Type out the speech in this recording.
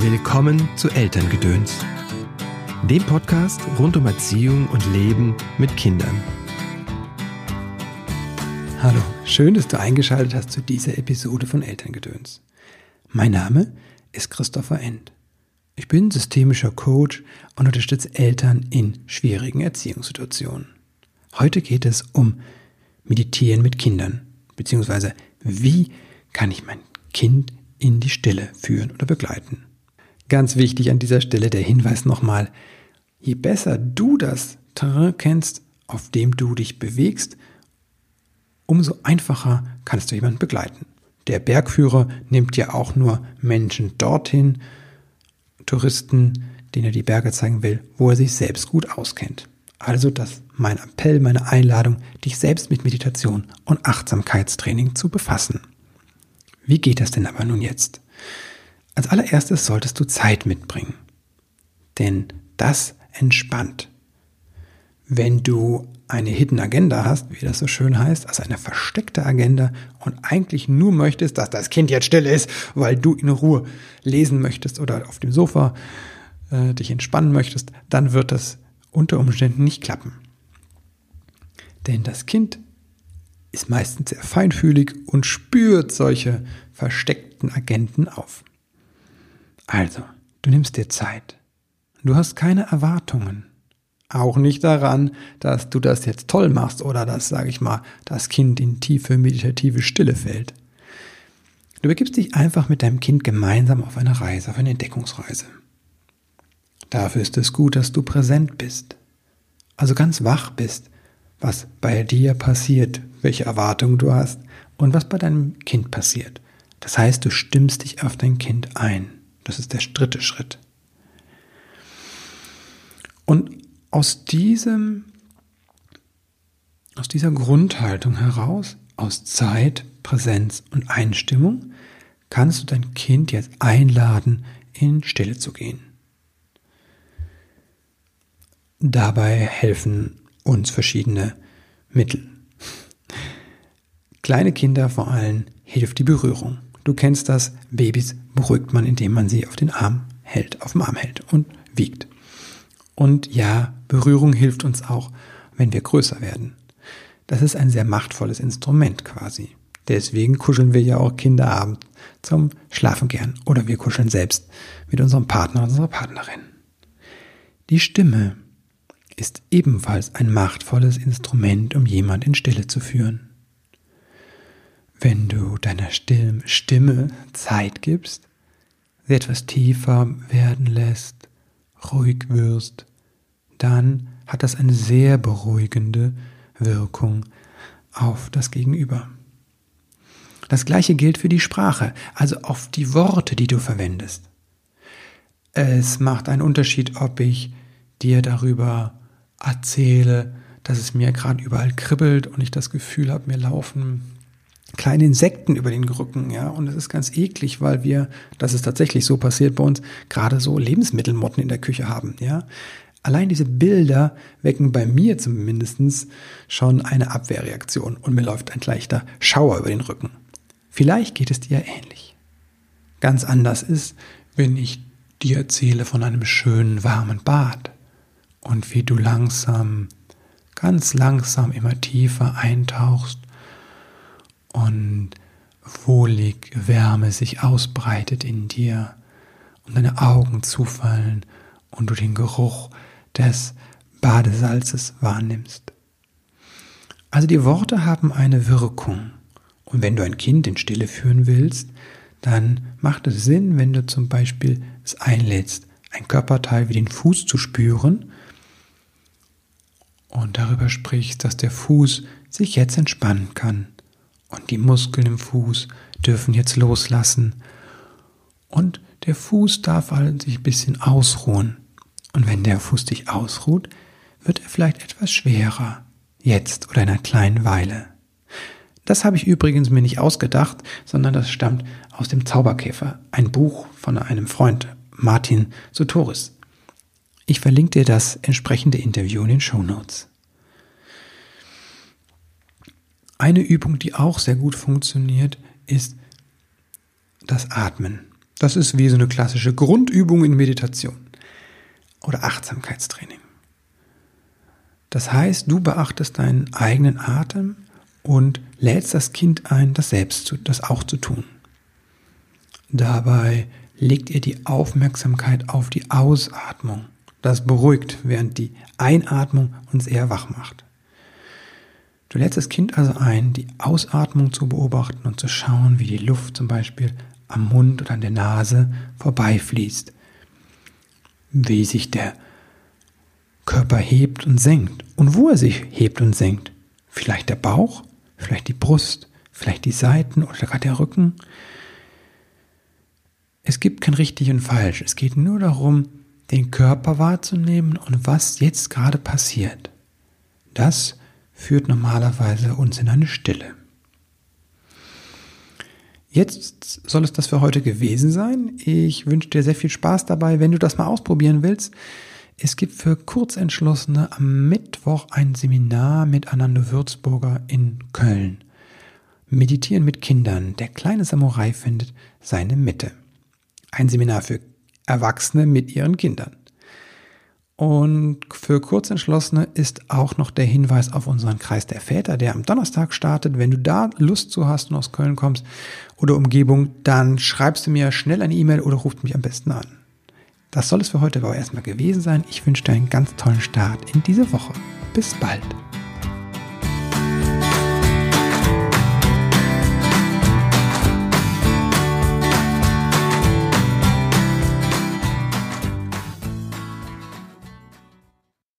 Willkommen zu Elterngedöns, dem Podcast rund um Erziehung und Leben mit Kindern. Hallo, schön, dass du eingeschaltet hast zu dieser Episode von Elterngedöns. Mein Name ist Christopher End. Ich bin systemischer Coach und unterstütze Eltern in schwierigen Erziehungssituationen. Heute geht es um Meditieren mit Kindern, beziehungsweise wie kann ich mein Kind in die Stille führen oder begleiten. Ganz wichtig an dieser Stelle der Hinweis nochmal, je besser du das Terrain kennst, auf dem du dich bewegst, umso einfacher kannst du jemanden begleiten. Der Bergführer nimmt ja auch nur Menschen dorthin, Touristen, denen er die Berge zeigen will, wo er sich selbst gut auskennt. Also das mein Appell, meine Einladung, dich selbst mit Meditation und Achtsamkeitstraining zu befassen. Wie geht das denn aber nun jetzt? Als allererstes solltest du Zeit mitbringen. Denn das entspannt. Wenn du eine Hidden Agenda hast, wie das so schön heißt, also eine versteckte Agenda und eigentlich nur möchtest, dass das Kind jetzt still ist, weil du in Ruhe lesen möchtest oder auf dem Sofa äh, dich entspannen möchtest, dann wird das unter Umständen nicht klappen. Denn das Kind ist meistens sehr feinfühlig und spürt solche versteckten Agenten auf. Also, du nimmst dir Zeit. Du hast keine Erwartungen. Auch nicht daran, dass du das jetzt toll machst oder dass, sage ich mal, das Kind in tiefe meditative Stille fällt. Du begibst dich einfach mit deinem Kind gemeinsam auf eine Reise, auf eine Entdeckungsreise. Dafür ist es gut, dass du präsent bist, also ganz wach bist, was bei dir passiert, welche Erwartungen du hast und was bei deinem Kind passiert. Das heißt, du stimmst dich auf dein Kind ein. Das ist der dritte Schritt. Und aus diesem, aus dieser Grundhaltung heraus, aus Zeit, Präsenz und Einstimmung, kannst du dein Kind jetzt einladen, in Stille zu gehen. Dabei helfen uns verschiedene Mittel. Kleine Kinder vor allem hilft die Berührung. Du kennst das, Babys beruhigt man, indem man sie auf den Arm hält, auf dem Arm hält und wiegt. Und ja, Berührung hilft uns auch, wenn wir größer werden. Das ist ein sehr machtvolles Instrument quasi. Deswegen kuscheln wir ja auch Kinderabend zum Schlafen gern oder wir kuscheln selbst mit unserem Partner oder unserer Partnerin. Die Stimme ist ebenfalls ein machtvolles Instrument, um jemand in Stille zu führen. Wenn du deiner Stimme Zeit gibst, sie etwas tiefer werden lässt, ruhig wirst, dann hat das eine sehr beruhigende Wirkung auf das Gegenüber. Das gleiche gilt für die Sprache, also auf die Worte, die du verwendest. Es macht einen Unterschied, ob ich dir darüber erzähle, dass es mir gerade überall kribbelt und ich das Gefühl habe, mir laufen kleine Insekten über den Rücken, ja, und es ist ganz eklig, weil wir, das ist tatsächlich so passiert bei uns, gerade so Lebensmittelmotten in der Küche haben, ja. Allein diese Bilder wecken bei mir zumindest schon eine Abwehrreaktion und mir läuft ein leichter Schauer über den Rücken. Vielleicht geht es dir ähnlich. Ganz anders ist, wenn ich dir erzähle von einem schönen warmen Bad und wie du langsam, ganz langsam immer tiefer eintauchst und wohlig Wärme sich ausbreitet in dir und deine Augen zufallen und du den Geruch des Badesalzes wahrnimmst. Also die Worte haben eine Wirkung. Und wenn du ein Kind in Stille führen willst, dann macht es Sinn, wenn du zum Beispiel es einlädst, ein Körperteil wie den Fuß zu spüren und darüber sprichst, dass der Fuß sich jetzt entspannen kann und die Muskeln im Fuß dürfen jetzt loslassen. Und der Fuß darf halt sich ein bisschen ausruhen. Und wenn der Fuß sich ausruht, wird er vielleicht etwas schwerer. Jetzt oder in einer kleinen Weile. Das habe ich übrigens mir nicht ausgedacht, sondern das stammt aus dem Zauberkäfer, ein Buch von einem Freund, Martin Sotoris. Ich verlinke dir das entsprechende Interview in den Show Notes. Eine Übung, die auch sehr gut funktioniert, ist das Atmen. Das ist wie so eine klassische Grundübung in Meditation oder Achtsamkeitstraining. Das heißt, du beachtest deinen eigenen Atem und lädst das Kind ein, das selbst zu, das auch zu tun. Dabei legt ihr die Aufmerksamkeit auf die Ausatmung. Das beruhigt, während die Einatmung uns eher wach macht. Du lädst das Kind also ein, die Ausatmung zu beobachten und zu schauen, wie die Luft zum Beispiel am Mund oder an der Nase vorbeifließt. Wie sich der Körper hebt und senkt und wo er sich hebt und senkt. Vielleicht der Bauch, vielleicht die Brust, vielleicht die Seiten oder gerade der Rücken. Es gibt kein richtig und falsch. Es geht nur darum, den Körper wahrzunehmen und was jetzt gerade passiert. Das führt normalerweise uns in eine Stille. Jetzt soll es das für heute gewesen sein. Ich wünsche dir sehr viel Spaß dabei, wenn du das mal ausprobieren willst. Es gibt für Kurzentschlossene am Mittwoch ein Seminar mit Anando Würzburger in Köln. Meditieren mit Kindern. Der kleine Samurai findet seine Mitte. Ein Seminar für Erwachsene mit ihren Kindern. Und für Kurzentschlossene ist auch noch der Hinweis auf unseren Kreis der Väter, der am Donnerstag startet. Wenn du da Lust zu hast und aus Köln kommst oder Umgebung, dann schreibst du mir schnell eine E-Mail oder ruft mich am besten an. Das soll es für heute aber erstmal gewesen sein. Ich wünsche dir einen ganz tollen Start in diese Woche. Bis bald.